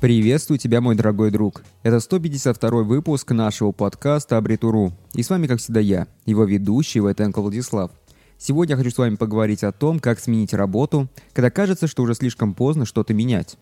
Приветствую тебя, мой дорогой друг. Это 152 выпуск нашего подкаста Абритуру. И с вами, как всегда, я, его ведущий Вайтенко Владислав. Сегодня я хочу с вами поговорить о том, как сменить работу, когда кажется, что уже слишком поздно что-то менять.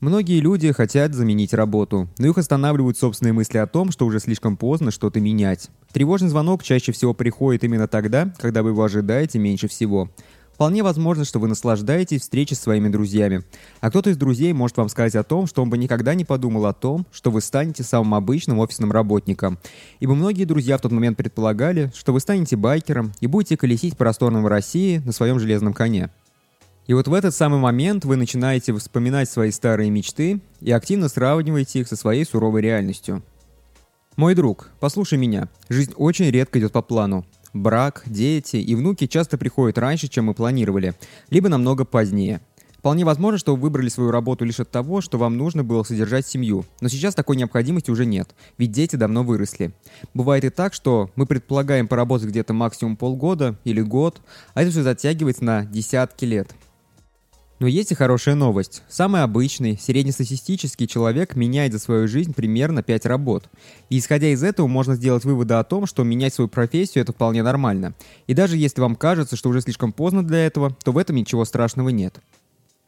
Многие люди хотят заменить работу, но их останавливают собственные мысли о том, что уже слишком поздно что-то менять. Тревожный звонок чаще всего приходит именно тогда, когда вы его ожидаете меньше всего. Вполне возможно, что вы наслаждаетесь встречей с своими друзьями. А кто-то из друзей может вам сказать о том, что он бы никогда не подумал о том, что вы станете самым обычным офисным работником. Ибо многие друзья в тот момент предполагали, что вы станете байкером и будете колесить по просторным России на своем железном коне. И вот в этот самый момент вы начинаете вспоминать свои старые мечты и активно сравниваете их со своей суровой реальностью. Мой друг, послушай меня. Жизнь очень редко идет по плану. Брак, дети и внуки часто приходят раньше, чем мы планировали, либо намного позднее. Вполне возможно, что вы выбрали свою работу лишь от того, что вам нужно было содержать семью, но сейчас такой необходимости уже нет, ведь дети давно выросли. Бывает и так, что мы предполагаем поработать где-то максимум полгода или год, а это все затягивается на десятки лет. Но есть и хорошая новость. Самый обычный, среднестатистический человек меняет за свою жизнь примерно 5 работ. И исходя из этого можно сделать выводы о том, что менять свою профессию это вполне нормально. И даже если вам кажется, что уже слишком поздно для этого, то в этом ничего страшного нет.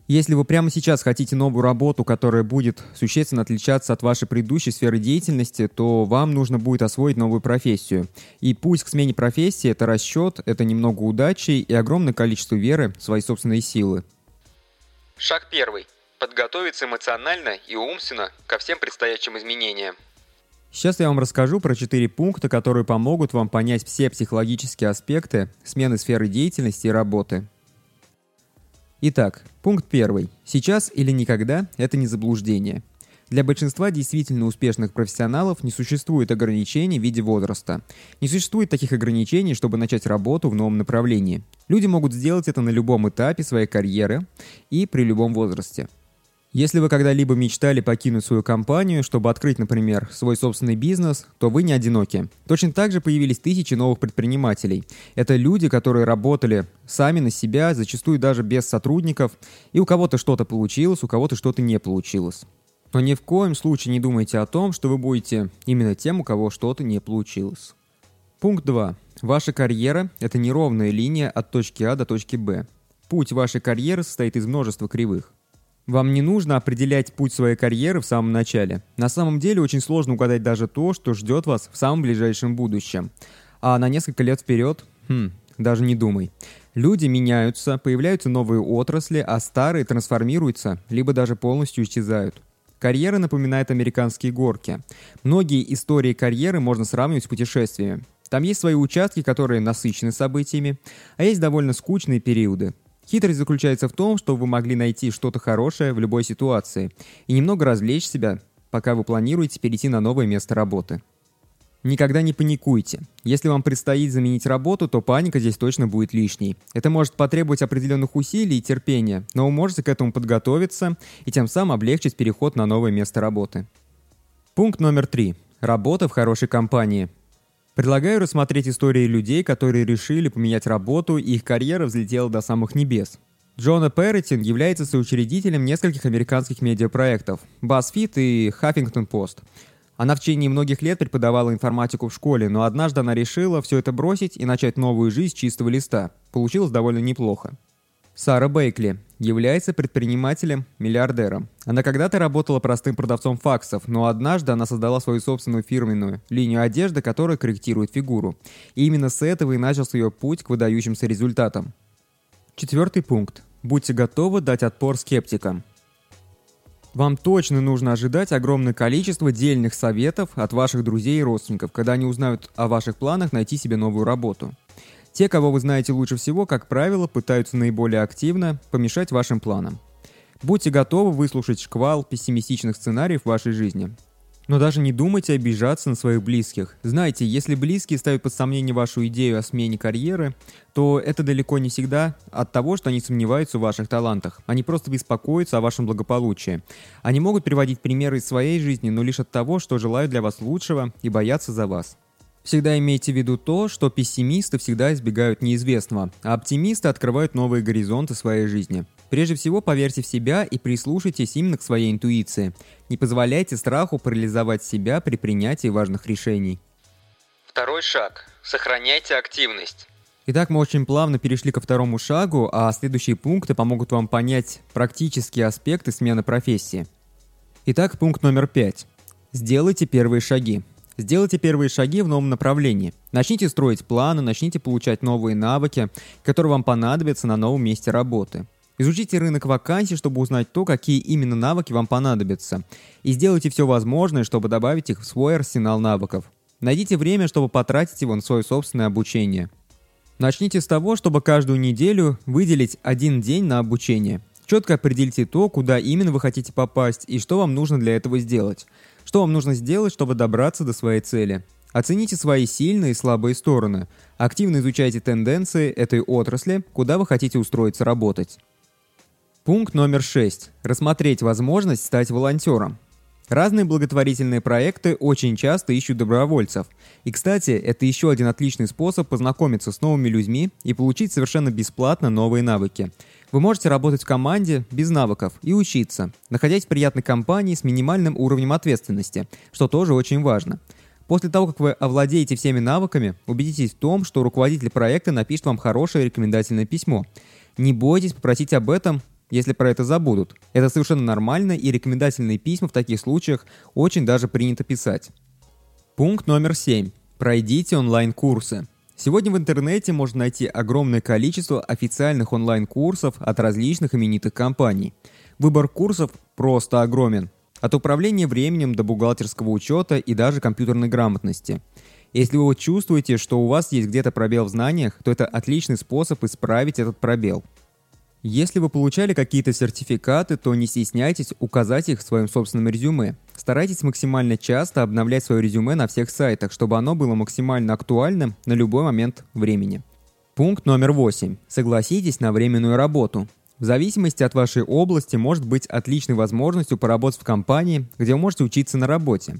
Если вы прямо сейчас хотите новую работу, которая будет существенно отличаться от вашей предыдущей сферы деятельности, то вам нужно будет освоить новую профессию. И путь к смене профессии – это расчет, это немного удачи и огромное количество веры в свои собственные силы. Шаг первый. Подготовиться эмоционально и умственно ко всем предстоящим изменениям. Сейчас я вам расскажу про четыре пункта, которые помогут вам понять все психологические аспекты смены сферы деятельности и работы. Итак, пункт первый. Сейчас или никогда – это не заблуждение. Для большинства действительно успешных профессионалов не существует ограничений в виде возраста. Не существует таких ограничений, чтобы начать работу в новом направлении. Люди могут сделать это на любом этапе своей карьеры и при любом возрасте. Если вы когда-либо мечтали покинуть свою компанию, чтобы открыть, например, свой собственный бизнес, то вы не одиноки. Точно так же появились тысячи новых предпринимателей. Это люди, которые работали сами на себя, зачастую даже без сотрудников, и у кого-то что-то получилось, у кого-то что-то не получилось. Но ни в коем случае не думайте о том, что вы будете именно тем, у кого что-то не получилось. Пункт 2. Ваша карьера – это неровная линия от точки А до точки Б. Путь вашей карьеры состоит из множества кривых. Вам не нужно определять путь своей карьеры в самом начале. На самом деле очень сложно угадать даже то, что ждет вас в самом ближайшем будущем. А на несколько лет вперед? Хм, даже не думай. Люди меняются, появляются новые отрасли, а старые трансформируются, либо даже полностью исчезают. Карьера напоминает американские горки. Многие истории карьеры можно сравнивать с путешествиями. Там есть свои участки, которые насыщены событиями, а есть довольно скучные периоды. Хитрость заключается в том, что вы могли найти что-то хорошее в любой ситуации и немного развлечь себя, пока вы планируете перейти на новое место работы. Никогда не паникуйте. Если вам предстоит заменить работу, то паника здесь точно будет лишней. Это может потребовать определенных усилий и терпения, но вы можете к этому подготовиться и тем самым облегчить переход на новое место работы. Пункт номер три. Работа в хорошей компании. Предлагаю рассмотреть истории людей, которые решили поменять работу, и их карьера взлетела до самых небес. Джона Перритин является соучредителем нескольких американских медиапроектов BuzzFeed и Huffington Post – она в течение многих лет преподавала информатику в школе, но однажды она решила все это бросить и начать новую жизнь с чистого листа. Получилось довольно неплохо. Сара Бейкли является предпринимателем-миллиардером. Она когда-то работала простым продавцом факсов, но однажды она создала свою собственную фирменную линию одежды, которая корректирует фигуру. И именно с этого и начался ее путь к выдающимся результатам. Четвертый пункт. Будьте готовы дать отпор скептикам. Вам точно нужно ожидать огромное количество дельных советов от ваших друзей и родственников, когда они узнают о ваших планах найти себе новую работу. Те, кого вы знаете лучше всего, как правило, пытаются наиболее активно помешать вашим планам. Будьте готовы выслушать шквал пессимистичных сценариев в вашей жизни. Но даже не думайте обижаться на своих близких. Знайте, если близкие ставят под сомнение вашу идею о смене карьеры, то это далеко не всегда от того, что они сомневаются в ваших талантах. Они просто беспокоятся о вашем благополучии. Они могут приводить примеры из своей жизни, но лишь от того, что желают для вас лучшего и боятся за вас. Всегда имейте в виду то, что пессимисты всегда избегают неизвестного, а оптимисты открывают новые горизонты своей жизни. Прежде всего, поверьте в себя и прислушайтесь именно к своей интуиции. Не позволяйте страху парализовать себя при принятии важных решений. Второй шаг. Сохраняйте активность. Итак, мы очень плавно перешли ко второму шагу, а следующие пункты помогут вам понять практические аспекты смены профессии. Итак, пункт номер пять. Сделайте первые шаги. Сделайте первые шаги в новом направлении. Начните строить планы, начните получать новые навыки, которые вам понадобятся на новом месте работы. Изучите рынок вакансий, чтобы узнать то, какие именно навыки вам понадобятся. И сделайте все возможное, чтобы добавить их в свой арсенал навыков. Найдите время, чтобы потратить его на свое собственное обучение. Начните с того, чтобы каждую неделю выделить один день на обучение. Четко определите то, куда именно вы хотите попасть и что вам нужно для этого сделать. Что вам нужно сделать, чтобы добраться до своей цели. Оцените свои сильные и слабые стороны. Активно изучайте тенденции этой отрасли, куда вы хотите устроиться работать. Пункт номер 6. Рассмотреть возможность стать волонтером. Разные благотворительные проекты очень часто ищут добровольцев. И, кстати, это еще один отличный способ познакомиться с новыми людьми и получить совершенно бесплатно новые навыки. Вы можете работать в команде без навыков и учиться, находясь в приятной компании с минимальным уровнем ответственности, что тоже очень важно. После того, как вы овладеете всеми навыками, убедитесь в том, что руководитель проекта напишет вам хорошее рекомендательное письмо. Не бойтесь попросить об этом если про это забудут. Это совершенно нормально, и рекомендательные письма в таких случаях очень даже принято писать. Пункт номер 7. Пройдите онлайн-курсы. Сегодня в интернете можно найти огромное количество официальных онлайн-курсов от различных именитых компаний. Выбор курсов просто огромен. От управления временем до бухгалтерского учета и даже компьютерной грамотности. Если вы чувствуете, что у вас есть где-то пробел в знаниях, то это отличный способ исправить этот пробел – если вы получали какие-то сертификаты, то не стесняйтесь указать их в своем собственном резюме. Старайтесь максимально часто обновлять свое резюме на всех сайтах, чтобы оно было максимально актуальным на любой момент времени. Пункт номер 8. Согласитесь на временную работу. В зависимости от вашей области может быть отличной возможностью поработать в компании, где вы можете учиться на работе.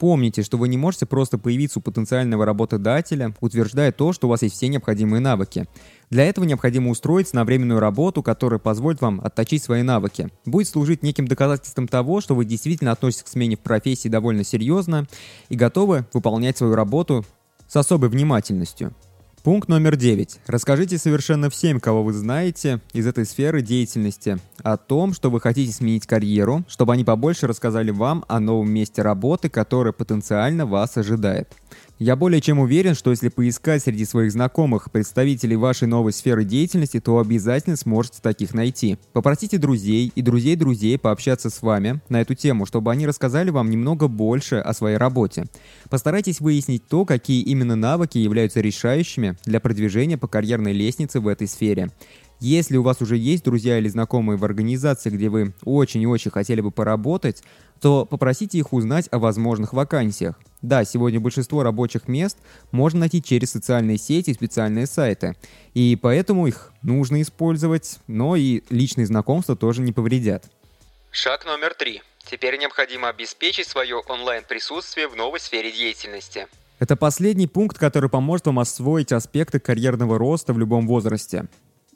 Помните, что вы не можете просто появиться у потенциального работодателя, утверждая то, что у вас есть все необходимые навыки. Для этого необходимо устроиться на временную работу, которая позволит вам отточить свои навыки. Будет служить неким доказательством того, что вы действительно относитесь к смене в профессии довольно серьезно и готовы выполнять свою работу с особой внимательностью. Пункт номер 9. Расскажите совершенно всем, кого вы знаете из этой сферы деятельности, о том, что вы хотите сменить карьеру, чтобы они побольше рассказали вам о новом месте работы, которое потенциально вас ожидает. Я более чем уверен, что если поискать среди своих знакомых представителей вашей новой сферы деятельности, то обязательно сможете таких найти. Попросите друзей и друзей друзей пообщаться с вами на эту тему, чтобы они рассказали вам немного больше о своей работе. Постарайтесь выяснить то, какие именно навыки являются решающими для продвижения по карьерной лестнице в этой сфере. Если у вас уже есть друзья или знакомые в организации, где вы очень и очень хотели бы поработать, то попросите их узнать о возможных вакансиях. Да, сегодня большинство рабочих мест можно найти через социальные сети и специальные сайты, и поэтому их нужно использовать, но и личные знакомства тоже не повредят. Шаг номер три. Теперь необходимо обеспечить свое онлайн-присутствие в новой сфере деятельности. Это последний пункт, который поможет вам освоить аспекты карьерного роста в любом возрасте.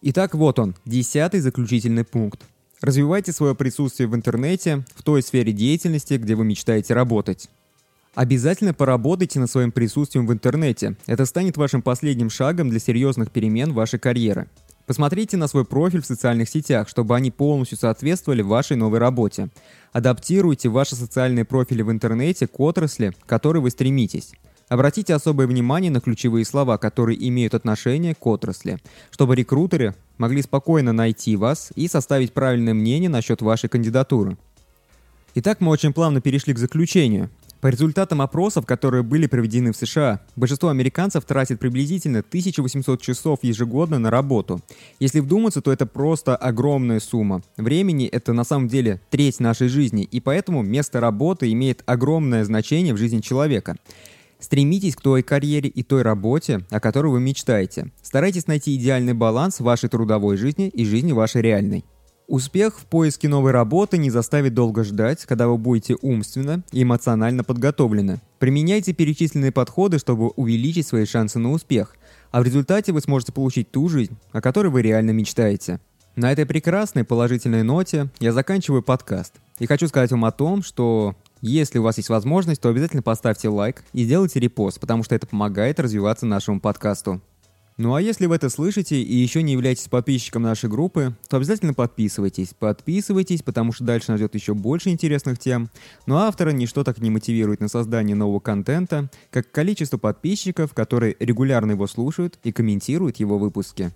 Итак, вот он, десятый заключительный пункт. Развивайте свое присутствие в интернете, в той сфере деятельности, где вы мечтаете работать. Обязательно поработайте над своим присутствием в интернете. Это станет вашим последним шагом для серьезных перемен вашей карьеры. Посмотрите на свой профиль в социальных сетях, чтобы они полностью соответствовали вашей новой работе. Адаптируйте ваши социальные профили в интернете к отрасли, к которой вы стремитесь. Обратите особое внимание на ключевые слова, которые имеют отношение к отрасли, чтобы рекрутеры могли спокойно найти вас и составить правильное мнение насчет вашей кандидатуры. Итак, мы очень плавно перешли к заключению. По результатам опросов, которые были проведены в США, большинство американцев тратит приблизительно 1800 часов ежегодно на работу. Если вдуматься, то это просто огромная сумма. Времени — это на самом деле треть нашей жизни, и поэтому место работы имеет огромное значение в жизни человека. Стремитесь к той карьере и той работе, о которой вы мечтаете. Старайтесь найти идеальный баланс вашей трудовой жизни и жизни вашей реальной. Успех в поиске новой работы не заставит долго ждать, когда вы будете умственно и эмоционально подготовлены. Применяйте перечисленные подходы, чтобы увеличить свои шансы на успех, а в результате вы сможете получить ту жизнь, о которой вы реально мечтаете. На этой прекрасной положительной ноте я заканчиваю подкаст. И хочу сказать вам о том, что если у вас есть возможность, то обязательно поставьте лайк и сделайте репост, потому что это помогает развиваться нашему подкасту. Ну а если вы это слышите и еще не являетесь подписчиком нашей группы, то обязательно подписывайтесь. Подписывайтесь, потому что дальше нас ждет еще больше интересных тем. Но автора ничто так не мотивирует на создание нового контента, как количество подписчиков, которые регулярно его слушают и комментируют его выпуски.